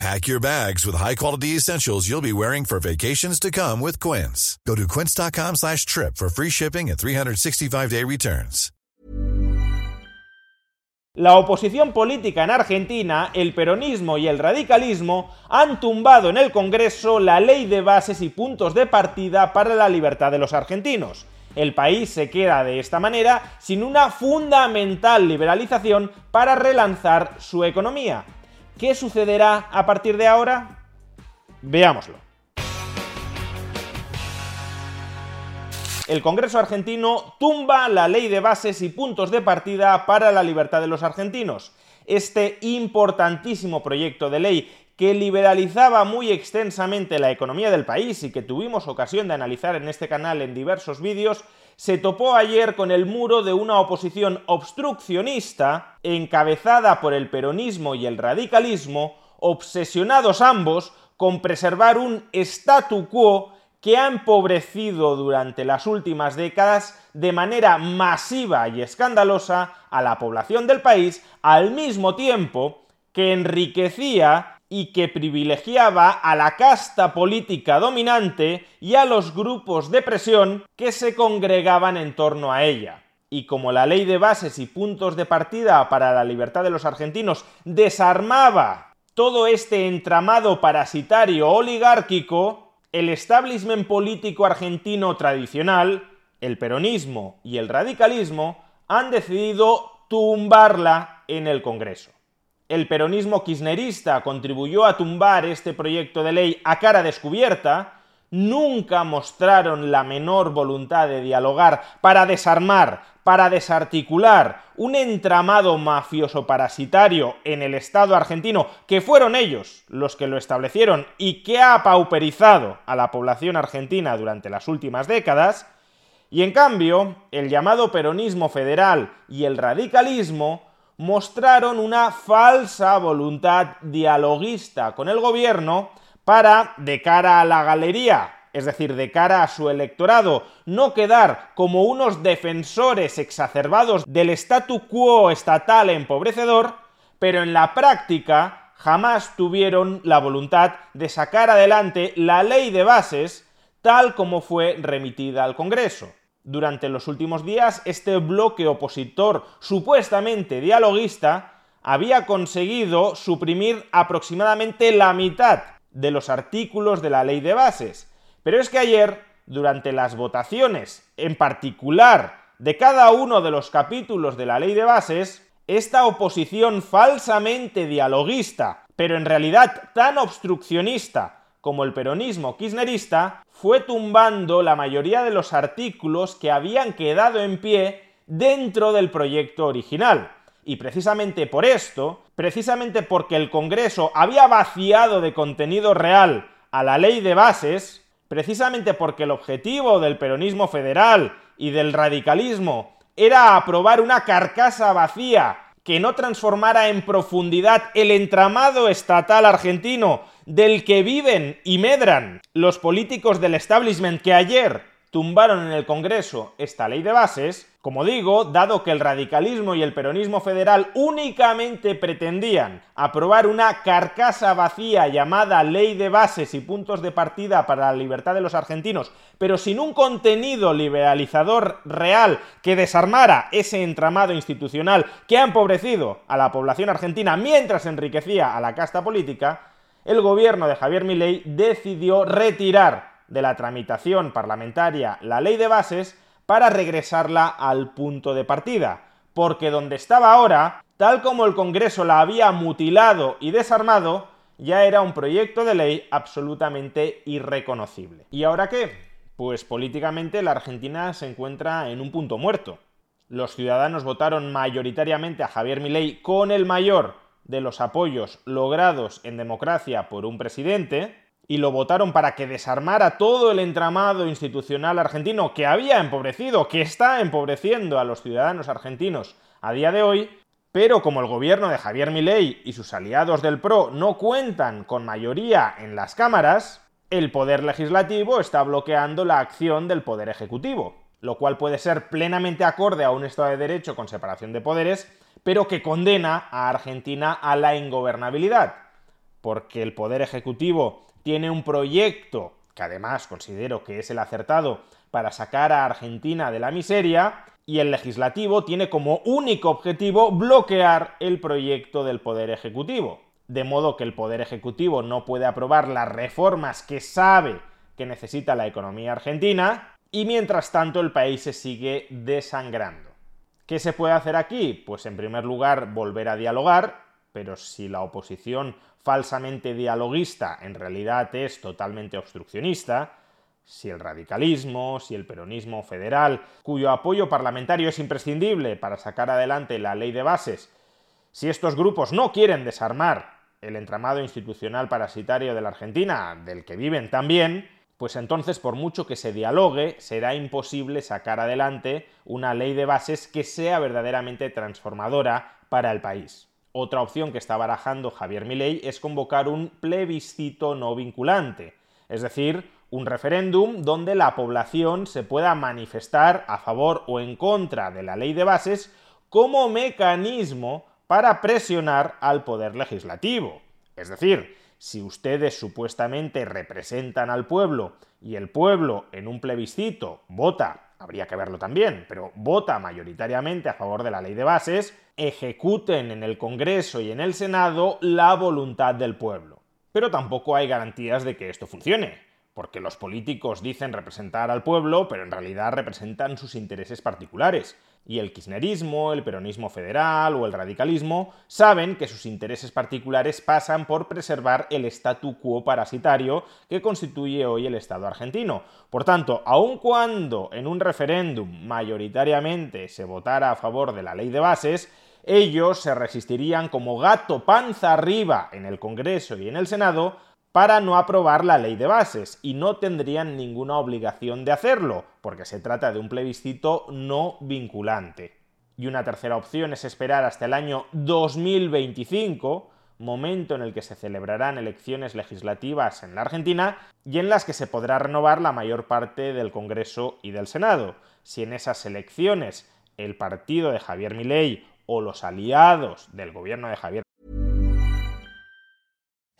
Pack your bags with high-quality essentials you'll be wearing for vacations to come with Quince. Go to quince.com slash trip for free shipping and 365-day returns. La oposición política en Argentina, el peronismo y el radicalismo han tumbado en el Congreso la ley de bases y puntos de partida para la libertad de los argentinos. El país se queda de esta manera sin una fundamental liberalización para relanzar su economía. ¿Qué sucederá a partir de ahora? Veámoslo. El Congreso argentino tumba la ley de bases y puntos de partida para la libertad de los argentinos. Este importantísimo proyecto de ley que liberalizaba muy extensamente la economía del país y que tuvimos ocasión de analizar en este canal en diversos vídeos, se topó ayer con el muro de una oposición obstruccionista encabezada por el peronismo y el radicalismo, obsesionados ambos con preservar un statu quo que ha empobrecido durante las últimas décadas de manera masiva y escandalosa a la población del país, al mismo tiempo que enriquecía y que privilegiaba a la casta política dominante y a los grupos de presión que se congregaban en torno a ella. Y como la ley de bases y puntos de partida para la libertad de los argentinos desarmaba todo este entramado parasitario oligárquico, el establishment político argentino tradicional, el peronismo y el radicalismo, han decidido tumbarla en el Congreso el peronismo kirchnerista contribuyó a tumbar este proyecto de ley a cara descubierta, nunca mostraron la menor voluntad de dialogar para desarmar, para desarticular un entramado mafioso parasitario en el Estado argentino, que fueron ellos los que lo establecieron y que ha pauperizado a la población argentina durante las últimas décadas, y en cambio, el llamado peronismo federal y el radicalismo mostraron una falsa voluntad dialoguista con el gobierno para, de cara a la galería, es decir, de cara a su electorado, no quedar como unos defensores exacerbados del statu quo estatal empobrecedor, pero en la práctica jamás tuvieron la voluntad de sacar adelante la ley de bases tal como fue remitida al Congreso. Durante los últimos días, este bloque opositor supuestamente dialoguista había conseguido suprimir aproximadamente la mitad de los artículos de la ley de bases. Pero es que ayer, durante las votaciones, en particular de cada uno de los capítulos de la ley de bases, esta oposición falsamente dialoguista, pero en realidad tan obstruccionista como el peronismo kirchnerista, fue tumbando la mayoría de los artículos que habían quedado en pie dentro del proyecto original. Y precisamente por esto, precisamente porque el Congreso había vaciado de contenido real a la ley de bases, precisamente porque el objetivo del peronismo federal y del radicalismo era aprobar una carcasa vacía que no transformara en profundidad el entramado estatal argentino del que viven y medran los políticos del establishment que ayer tumbaron en el Congreso esta ley de bases, como digo, dado que el radicalismo y el peronismo federal únicamente pretendían aprobar una carcasa vacía llamada ley de bases y puntos de partida para la libertad de los argentinos, pero sin un contenido liberalizador real que desarmara ese entramado institucional que ha empobrecido a la población argentina mientras enriquecía a la casta política, el gobierno de Javier Milei decidió retirar de la tramitación parlamentaria la ley de bases para regresarla al punto de partida, porque donde estaba ahora, tal como el Congreso la había mutilado y desarmado, ya era un proyecto de ley absolutamente irreconocible. ¿Y ahora qué? Pues políticamente la Argentina se encuentra en un punto muerto. Los ciudadanos votaron mayoritariamente a Javier Milei con el mayor de los apoyos logrados en democracia por un presidente, y lo votaron para que desarmara todo el entramado institucional argentino que había empobrecido, que está empobreciendo a los ciudadanos argentinos a día de hoy, pero como el gobierno de Javier Milei y sus aliados del PRO no cuentan con mayoría en las cámaras, el poder legislativo está bloqueando la acción del poder ejecutivo, lo cual puede ser plenamente acorde a un Estado de Derecho con separación de poderes, pero que condena a Argentina a la ingobernabilidad, porque el poder ejecutivo tiene un proyecto, que además considero que es el acertado, para sacar a Argentina de la miseria, y el legislativo tiene como único objetivo bloquear el proyecto del Poder Ejecutivo. De modo que el Poder Ejecutivo no puede aprobar las reformas que sabe que necesita la economía argentina, y mientras tanto el país se sigue desangrando. ¿Qué se puede hacer aquí? Pues en primer lugar volver a dialogar, pero si la oposición falsamente dialoguista en realidad es totalmente obstruccionista, si el radicalismo, si el peronismo federal, cuyo apoyo parlamentario es imprescindible para sacar adelante la ley de bases, si estos grupos no quieren desarmar el entramado institucional parasitario de la Argentina, del que viven también, pues entonces por mucho que se dialogue, será imposible sacar adelante una ley de bases que sea verdaderamente transformadora para el país. Otra opción que está barajando Javier Milei es convocar un plebiscito no vinculante, es decir, un referéndum donde la población se pueda manifestar a favor o en contra de la ley de bases como mecanismo para presionar al poder legislativo. Es decir, si ustedes supuestamente representan al pueblo y el pueblo en un plebiscito vota habría que verlo también, pero vota mayoritariamente a favor de la ley de bases, ejecuten en el Congreso y en el Senado la voluntad del pueblo. Pero tampoco hay garantías de que esto funcione, porque los políticos dicen representar al pueblo, pero en realidad representan sus intereses particulares, y el kirchnerismo, el peronismo federal o el radicalismo saben que sus intereses particulares pasan por preservar el statu quo parasitario que constituye hoy el Estado argentino. Por tanto, aun cuando en un referéndum mayoritariamente se votara a favor de la ley de bases, ellos se resistirían como gato panza arriba en el Congreso y en el Senado para no aprobar la ley de bases y no tendrían ninguna obligación de hacerlo, porque se trata de un plebiscito no vinculante. Y una tercera opción es esperar hasta el año 2025, momento en el que se celebrarán elecciones legislativas en la Argentina y en las que se podrá renovar la mayor parte del Congreso y del Senado. Si en esas elecciones el partido de Javier Milei o los aliados del gobierno de Javier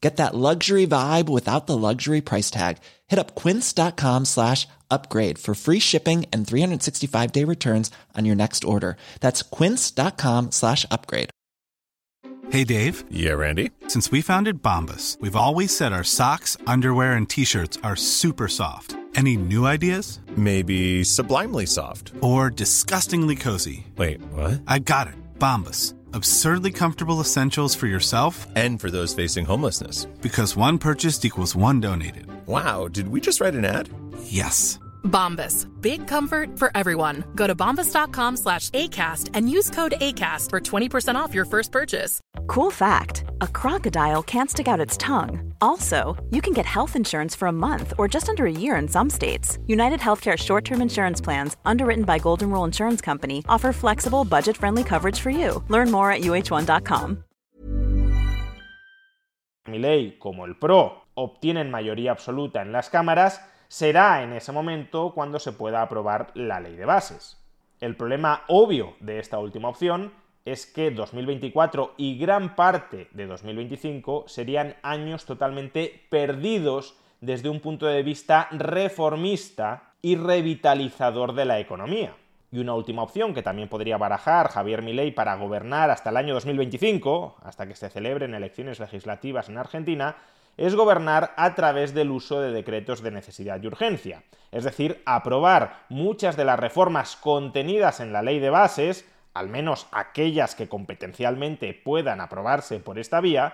Get that luxury vibe without the luxury price tag. Hit up quince.com slash upgrade for free shipping and 365 day returns on your next order. That's quince.com slash upgrade. Hey Dave. Yeah, Randy. Since we founded Bombus, we've always said our socks, underwear, and t-shirts are super soft. Any new ideas? Maybe sublimely soft. Or disgustingly cozy. Wait, what? I got it. Bombus absurdly comfortable essentials for yourself and for those facing homelessness. Because one purchased equals one donated. Wow, did we just write an ad? Yes. Bombas. Big comfort for everyone. Go to bombas.com slash ACAST and use code ACAST for 20% off your first purchase. Cool fact a crocodile can't stick out its tongue. Also, you can get health insurance for a month or just under a year in some states. United Healthcare short term insurance plans, underwritten by Golden Rule Insurance Company, offer flexible, budget friendly coverage for you. Learn more at uh1.com. Milei, como el PRO, obtienen mayoría absoluta en las cámaras, será en ese momento cuando se pueda aprobar la ley de bases. El problema obvio de esta última opción es que 2024 y gran parte de 2025 serían años totalmente perdidos desde un punto de vista reformista y revitalizador de la economía. Y una última opción que también podría barajar Javier Milei para gobernar hasta el año 2025, hasta que se celebren elecciones legislativas en Argentina, es gobernar a través del uso de decretos de necesidad y urgencia. Es decir, aprobar muchas de las reformas contenidas en la ley de bases al menos aquellas que competencialmente puedan aprobarse por esta vía,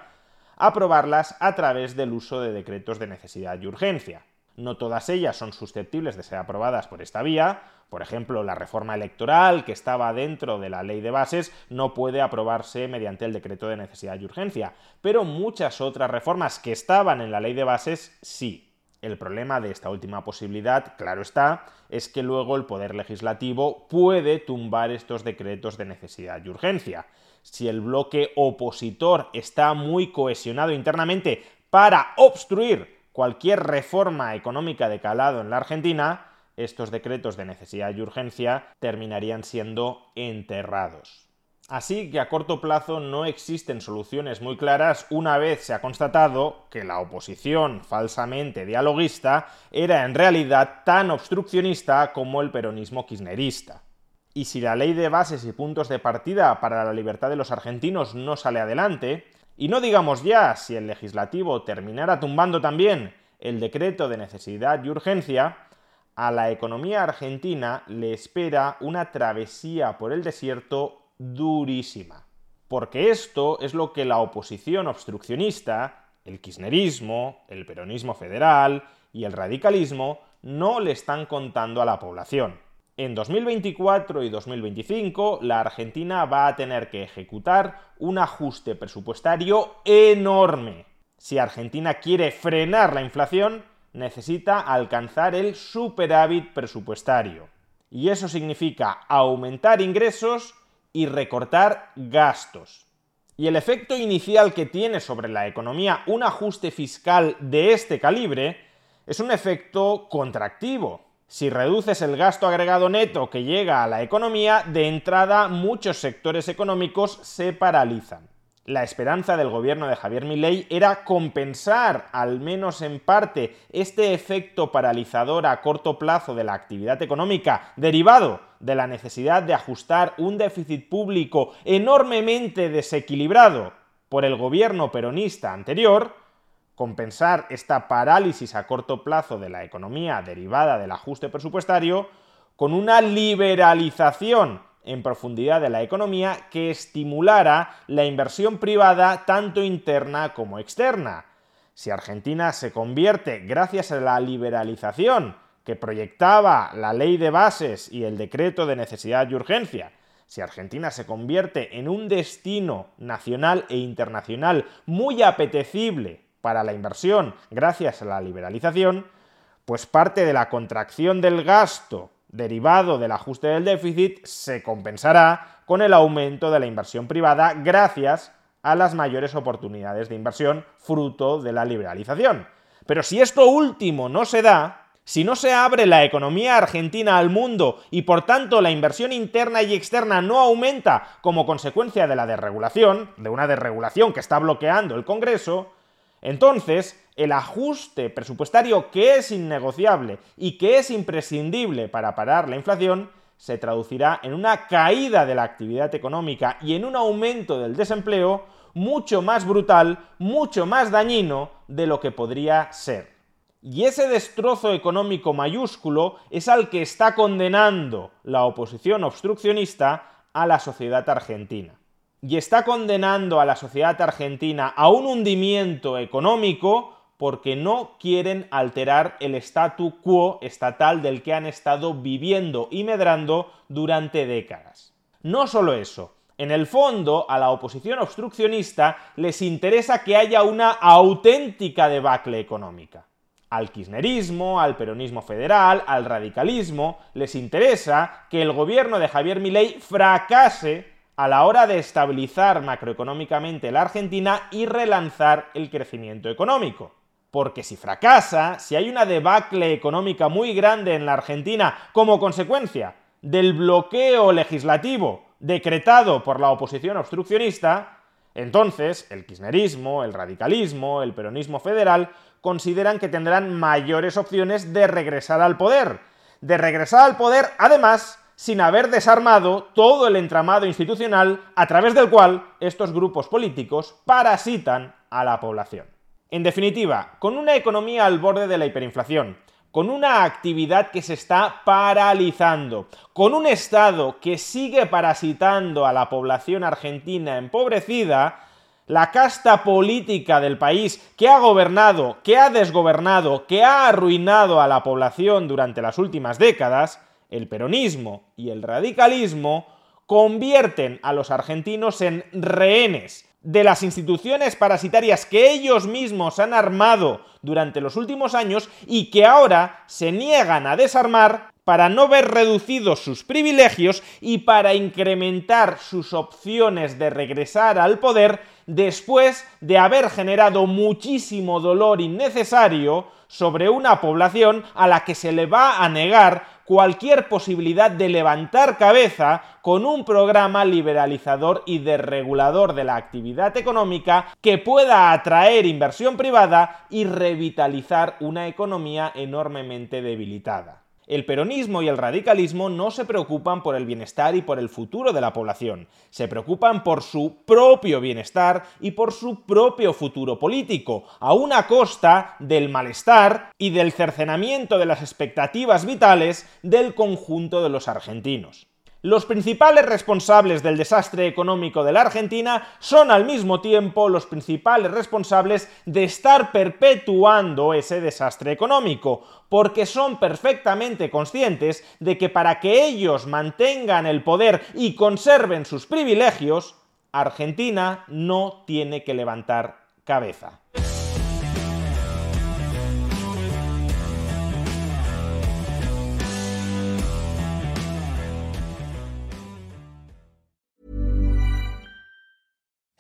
aprobarlas a través del uso de decretos de necesidad y urgencia. No todas ellas son susceptibles de ser aprobadas por esta vía. Por ejemplo, la reforma electoral, que estaba dentro de la ley de bases, no puede aprobarse mediante el decreto de necesidad y urgencia. Pero muchas otras reformas que estaban en la ley de bases sí. El problema de esta última posibilidad, claro está, es que luego el Poder Legislativo puede tumbar estos decretos de necesidad y urgencia. Si el bloque opositor está muy cohesionado internamente para obstruir cualquier reforma económica de calado en la Argentina, estos decretos de necesidad y urgencia terminarían siendo enterrados. Así que a corto plazo no existen soluciones muy claras una vez se ha constatado que la oposición falsamente dialoguista era en realidad tan obstruccionista como el peronismo kirchnerista. Y si la ley de bases y puntos de partida para la libertad de los argentinos no sale adelante, y no digamos ya si el legislativo terminara tumbando también el decreto de necesidad y urgencia, a la economía argentina le espera una travesía por el desierto durísima. Porque esto es lo que la oposición obstruccionista, el kirchnerismo, el peronismo federal y el radicalismo no le están contando a la población. En 2024 y 2025 la Argentina va a tener que ejecutar un ajuste presupuestario enorme. Si Argentina quiere frenar la inflación, necesita alcanzar el superávit presupuestario. Y eso significa aumentar ingresos y recortar gastos. Y el efecto inicial que tiene sobre la economía un ajuste fiscal de este calibre es un efecto contractivo, si reduces el gasto agregado neto que llega a la economía, de entrada muchos sectores económicos se paralizan. La esperanza del gobierno de Javier Milei era compensar, al menos en parte, este efecto paralizador a corto plazo de la actividad económica derivado de la necesidad de ajustar un déficit público enormemente desequilibrado por el gobierno peronista anterior, compensar esta parálisis a corto plazo de la economía derivada del ajuste presupuestario con una liberalización en profundidad de la economía que estimulara la inversión privada tanto interna como externa. Si Argentina se convierte, gracias a la liberalización que proyectaba la ley de bases y el decreto de necesidad y urgencia, si Argentina se convierte en un destino nacional e internacional muy apetecible para la inversión gracias a la liberalización, pues parte de la contracción del gasto derivado del ajuste del déficit se compensará con el aumento de la inversión privada gracias a las mayores oportunidades de inversión fruto de la liberalización. Pero si esto último no se da, si no se abre la economía argentina al mundo y por tanto la inversión interna y externa no aumenta como consecuencia de la desregulación, de una desregulación que está bloqueando el Congreso, entonces, el ajuste presupuestario que es innegociable y que es imprescindible para parar la inflación se traducirá en una caída de la actividad económica y en un aumento del desempleo mucho más brutal, mucho más dañino de lo que podría ser. Y ese destrozo económico mayúsculo es al que está condenando la oposición obstruccionista a la sociedad argentina y está condenando a la sociedad argentina a un hundimiento económico porque no quieren alterar el statu quo estatal del que han estado viviendo y medrando durante décadas. No solo eso, en el fondo, a la oposición obstruccionista les interesa que haya una auténtica debacle económica. Al kirchnerismo, al peronismo federal, al radicalismo, les interesa que el gobierno de Javier Milei fracase a la hora de estabilizar macroeconómicamente la Argentina y relanzar el crecimiento económico. Porque si fracasa, si hay una debacle económica muy grande en la Argentina como consecuencia del bloqueo legislativo decretado por la oposición obstruccionista, entonces el kirchnerismo, el radicalismo, el peronismo federal consideran que tendrán mayores opciones de regresar al poder. De regresar al poder, además, sin haber desarmado todo el entramado institucional a través del cual estos grupos políticos parasitan a la población. En definitiva, con una economía al borde de la hiperinflación, con una actividad que se está paralizando, con un Estado que sigue parasitando a la población argentina empobrecida, la casta política del país que ha gobernado, que ha desgobernado, que ha arruinado a la población durante las últimas décadas, el peronismo y el radicalismo, convierten a los argentinos en rehenes de las instituciones parasitarias que ellos mismos han armado durante los últimos años y que ahora se niegan a desarmar para no ver reducidos sus privilegios y para incrementar sus opciones de regresar al poder después de haber generado muchísimo dolor innecesario sobre una población a la que se le va a negar cualquier posibilidad de levantar cabeza con un programa liberalizador y desregulador de la actividad económica que pueda atraer inversión privada y revitalizar una economía enormemente debilitada. El peronismo y el radicalismo no se preocupan por el bienestar y por el futuro de la población, se preocupan por su propio bienestar y por su propio futuro político, a una costa del malestar y del cercenamiento de las expectativas vitales del conjunto de los argentinos. Los principales responsables del desastre económico de la Argentina son al mismo tiempo los principales responsables de estar perpetuando ese desastre económico, porque son perfectamente conscientes de que para que ellos mantengan el poder y conserven sus privilegios, Argentina no tiene que levantar cabeza.